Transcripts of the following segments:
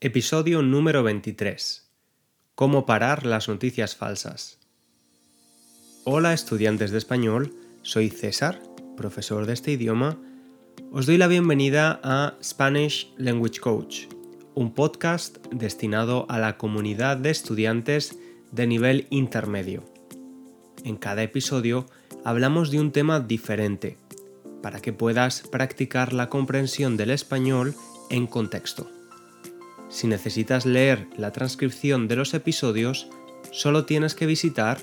Episodio número 23. Cómo parar las noticias falsas. Hola estudiantes de español, soy César, profesor de este idioma. Os doy la bienvenida a Spanish Language Coach, un podcast destinado a la comunidad de estudiantes de nivel intermedio. En cada episodio hablamos de un tema diferente, para que puedas practicar la comprensión del español en contexto. Si necesitas leer la transcripción de los episodios, solo tienes que visitar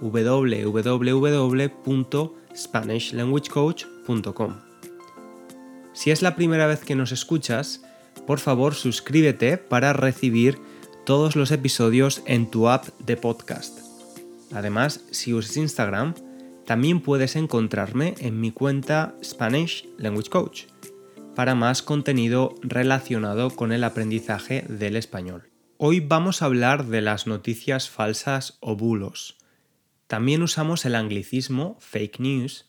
www.spanishlanguagecoach.com. Si es la primera vez que nos escuchas, por favor suscríbete para recibir todos los episodios en tu app de podcast. Además, si usas Instagram, también puedes encontrarme en mi cuenta Spanish Language Coach para más contenido relacionado con el aprendizaje del español. Hoy vamos a hablar de las noticias falsas o bulos. También usamos el anglicismo fake news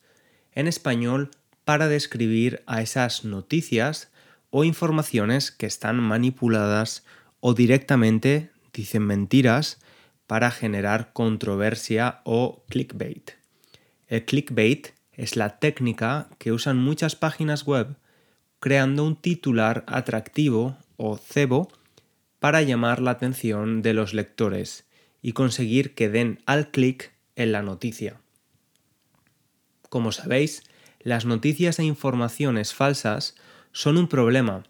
en español para describir a esas noticias o informaciones que están manipuladas o directamente dicen mentiras para generar controversia o clickbait. El clickbait es la técnica que usan muchas páginas web creando un titular atractivo o cebo para llamar la atención de los lectores y conseguir que den al clic en la noticia. Como sabéis, las noticias e informaciones falsas son un problema,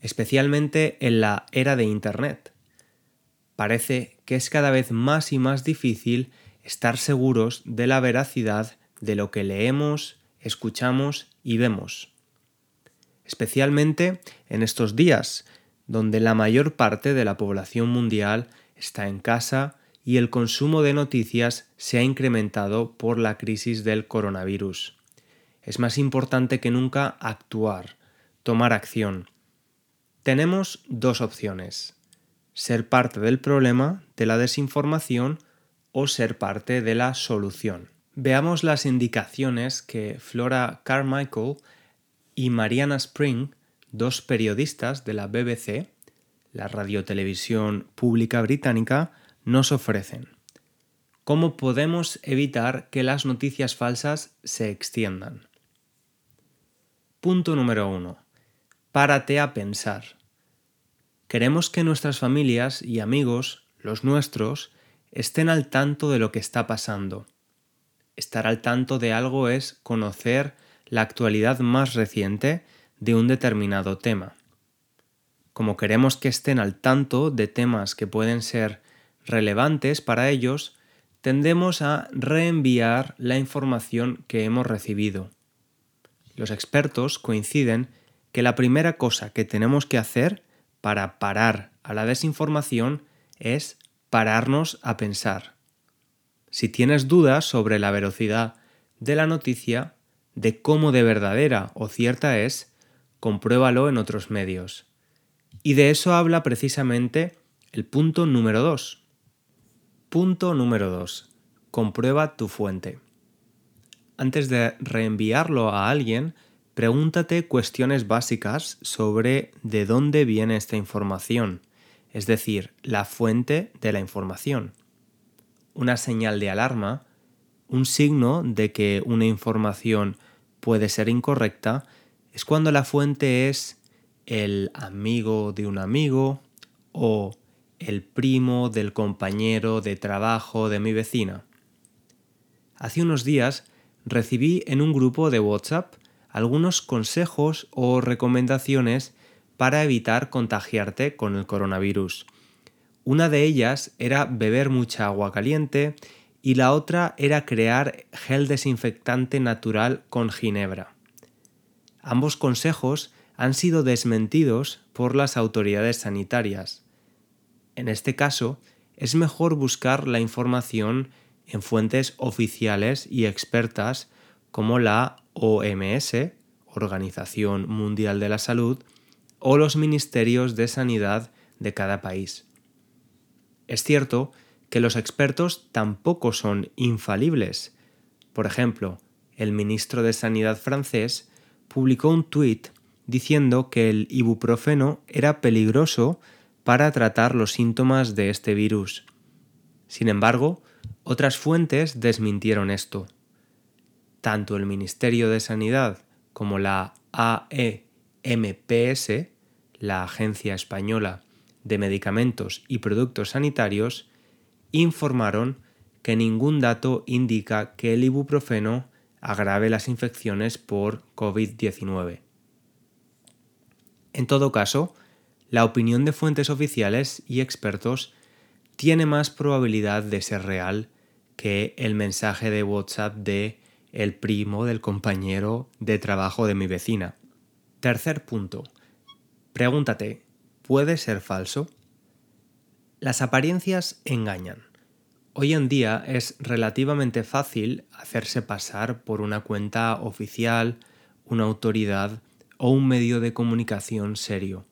especialmente en la era de Internet. Parece que es cada vez más y más difícil estar seguros de la veracidad de lo que leemos, escuchamos y vemos especialmente en estos días, donde la mayor parte de la población mundial está en casa y el consumo de noticias se ha incrementado por la crisis del coronavirus. Es más importante que nunca actuar, tomar acción. Tenemos dos opciones. Ser parte del problema de la desinformación o ser parte de la solución. Veamos las indicaciones que Flora Carmichael y Mariana Spring, dos periodistas de la BBC, la radiotelevisión pública británica, nos ofrecen. ¿Cómo podemos evitar que las noticias falsas se extiendan? Punto número uno. Párate a pensar. Queremos que nuestras familias y amigos, los nuestros, estén al tanto de lo que está pasando. Estar al tanto de algo es conocer la actualidad más reciente de un determinado tema. Como queremos que estén al tanto de temas que pueden ser relevantes para ellos, tendemos a reenviar la información que hemos recibido. Los expertos coinciden que la primera cosa que tenemos que hacer para parar a la desinformación es pararnos a pensar. Si tienes dudas sobre la velocidad de la noticia, de cómo de verdadera o cierta es, compruébalo en otros medios. Y de eso habla precisamente el punto número 2. Punto número 2. Comprueba tu fuente. Antes de reenviarlo a alguien, pregúntate cuestiones básicas sobre de dónde viene esta información, es decir, la fuente de la información. Una señal de alarma, un signo de que una información puede ser incorrecta es cuando la fuente es el amigo de un amigo o el primo del compañero de trabajo de mi vecina. Hace unos días recibí en un grupo de WhatsApp algunos consejos o recomendaciones para evitar contagiarte con el coronavirus. Una de ellas era beber mucha agua caliente y la otra era crear gel desinfectante natural con ginebra. Ambos consejos han sido desmentidos por las autoridades sanitarias. En este caso, es mejor buscar la información en fuentes oficiales y expertas como la OMS, Organización Mundial de la Salud, o los ministerios de sanidad de cada país. Es cierto que los expertos tampoco son infalibles. Por ejemplo, el ministro de Sanidad francés publicó un tuit diciendo que el ibuprofeno era peligroso para tratar los síntomas de este virus. Sin embargo, otras fuentes desmintieron esto. Tanto el Ministerio de Sanidad como la AEMPS, la Agencia Española de Medicamentos y Productos Sanitarios, informaron que ningún dato indica que el ibuprofeno agrave las infecciones por COVID-19. En todo caso, la opinión de fuentes oficiales y expertos tiene más probabilidad de ser real que el mensaje de WhatsApp de el primo del compañero de trabajo de mi vecina. Tercer punto. Pregúntate, ¿puede ser falso? Las apariencias engañan. Hoy en día es relativamente fácil hacerse pasar por una cuenta oficial, una autoridad o un medio de comunicación serio.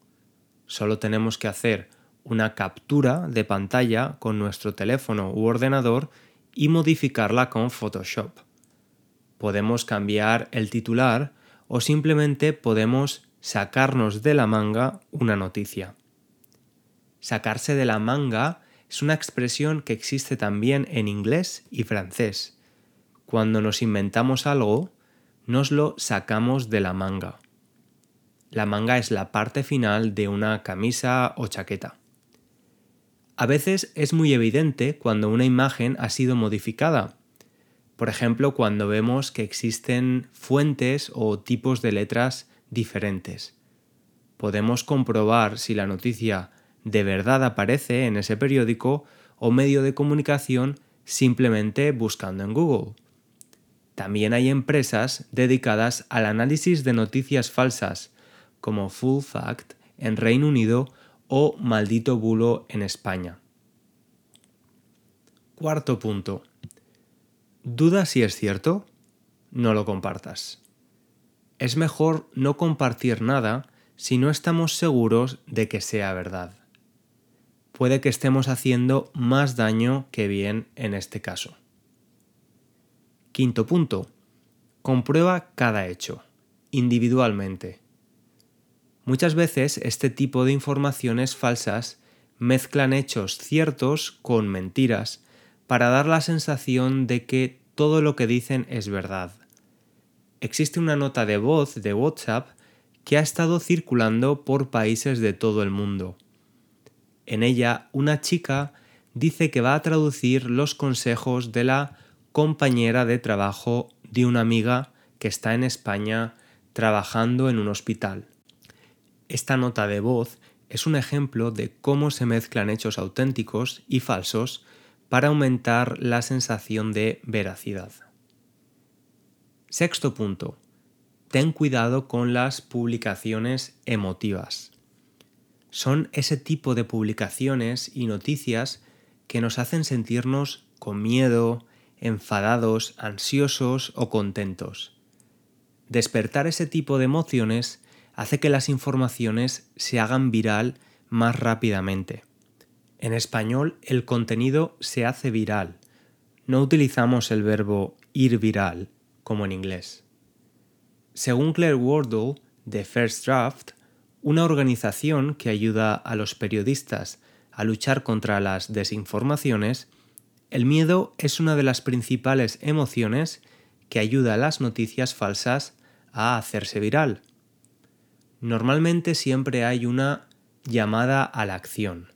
Solo tenemos que hacer una captura de pantalla con nuestro teléfono u ordenador y modificarla con Photoshop. Podemos cambiar el titular o simplemente podemos sacarnos de la manga una noticia. Sacarse de la manga es una expresión que existe también en inglés y francés. Cuando nos inventamos algo, nos lo sacamos de la manga. La manga es la parte final de una camisa o chaqueta. A veces es muy evidente cuando una imagen ha sido modificada. Por ejemplo, cuando vemos que existen fuentes o tipos de letras diferentes. Podemos comprobar si la noticia de verdad aparece en ese periódico o medio de comunicación simplemente buscando en Google. También hay empresas dedicadas al análisis de noticias falsas, como Full Fact en Reino Unido o Maldito Bulo en España. Cuarto punto. ¿Duda si es cierto? No lo compartas. Es mejor no compartir nada si no estamos seguros de que sea verdad puede que estemos haciendo más daño que bien en este caso. Quinto punto. Comprueba cada hecho, individualmente. Muchas veces este tipo de informaciones falsas mezclan hechos ciertos con mentiras para dar la sensación de que todo lo que dicen es verdad. Existe una nota de voz de WhatsApp que ha estado circulando por países de todo el mundo en ella, una chica dice que va a traducir los consejos de la compañera de trabajo de una amiga que está en España trabajando en un hospital. Esta nota de voz es un ejemplo de cómo se mezclan hechos auténticos y falsos para aumentar la sensación de veracidad. Sexto punto. Ten cuidado con las publicaciones emotivas son ese tipo de publicaciones y noticias que nos hacen sentirnos con miedo, enfadados, ansiosos o contentos. Despertar ese tipo de emociones hace que las informaciones se hagan viral más rápidamente. En español el contenido se hace viral. No utilizamos el verbo ir viral como en inglés. Según Claire Wardle de First Draft, una organización que ayuda a los periodistas a luchar contra las desinformaciones, el miedo es una de las principales emociones que ayuda a las noticias falsas a hacerse viral. Normalmente siempre hay una llamada a la acción,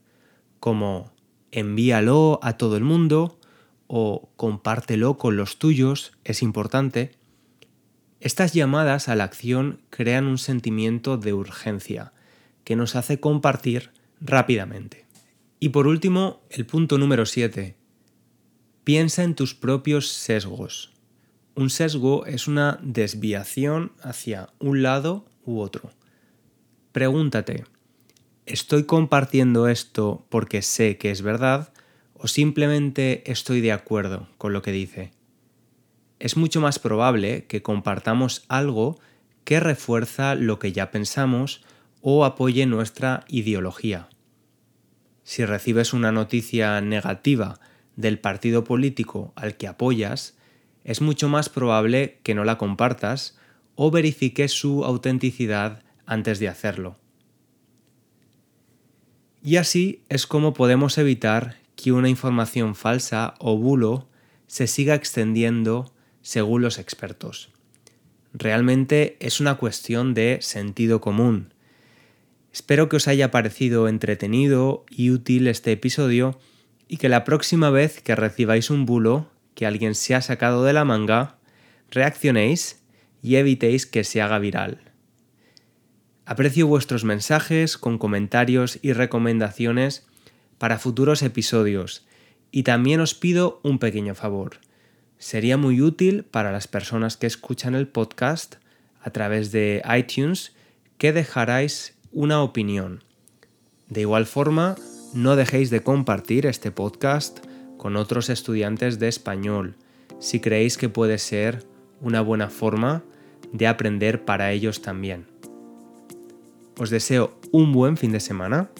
como envíalo a todo el mundo o compártelo con los tuyos, es importante, estas llamadas a la acción crean un sentimiento de urgencia que nos hace compartir rápidamente. Y por último, el punto número 7. Piensa en tus propios sesgos. Un sesgo es una desviación hacia un lado u otro. Pregúntate, ¿estoy compartiendo esto porque sé que es verdad o simplemente estoy de acuerdo con lo que dice? Es mucho más probable que compartamos algo que refuerza lo que ya pensamos o apoye nuestra ideología. Si recibes una noticia negativa del partido político al que apoyas, es mucho más probable que no la compartas o verifiques su autenticidad antes de hacerlo. Y así es como podemos evitar que una información falsa o bulo se siga extendiendo según los expertos. Realmente es una cuestión de sentido común. Espero que os haya parecido entretenido y útil este episodio y que la próxima vez que recibáis un bulo que alguien se ha sacado de la manga, reaccionéis y evitéis que se haga viral. Aprecio vuestros mensajes con comentarios y recomendaciones para futuros episodios y también os pido un pequeño favor. Sería muy útil para las personas que escuchan el podcast a través de iTunes que dejarais una opinión. De igual forma, no dejéis de compartir este podcast con otros estudiantes de español si creéis que puede ser una buena forma de aprender para ellos también. Os deseo un buen fin de semana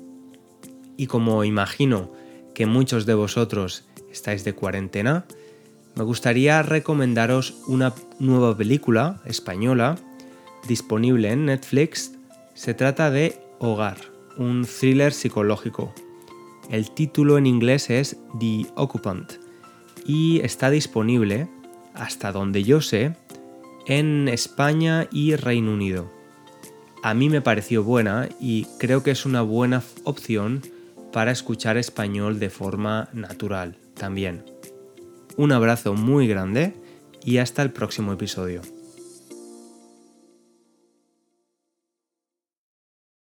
y como imagino que muchos de vosotros estáis de cuarentena, me gustaría recomendaros una nueva película española disponible en Netflix. Se trata de Hogar, un thriller psicológico. El título en inglés es The Occupant y está disponible, hasta donde yo sé, en España y Reino Unido. A mí me pareció buena y creo que es una buena opción para escuchar español de forma natural también. Un abrazo muy grande y hasta el próximo episodio.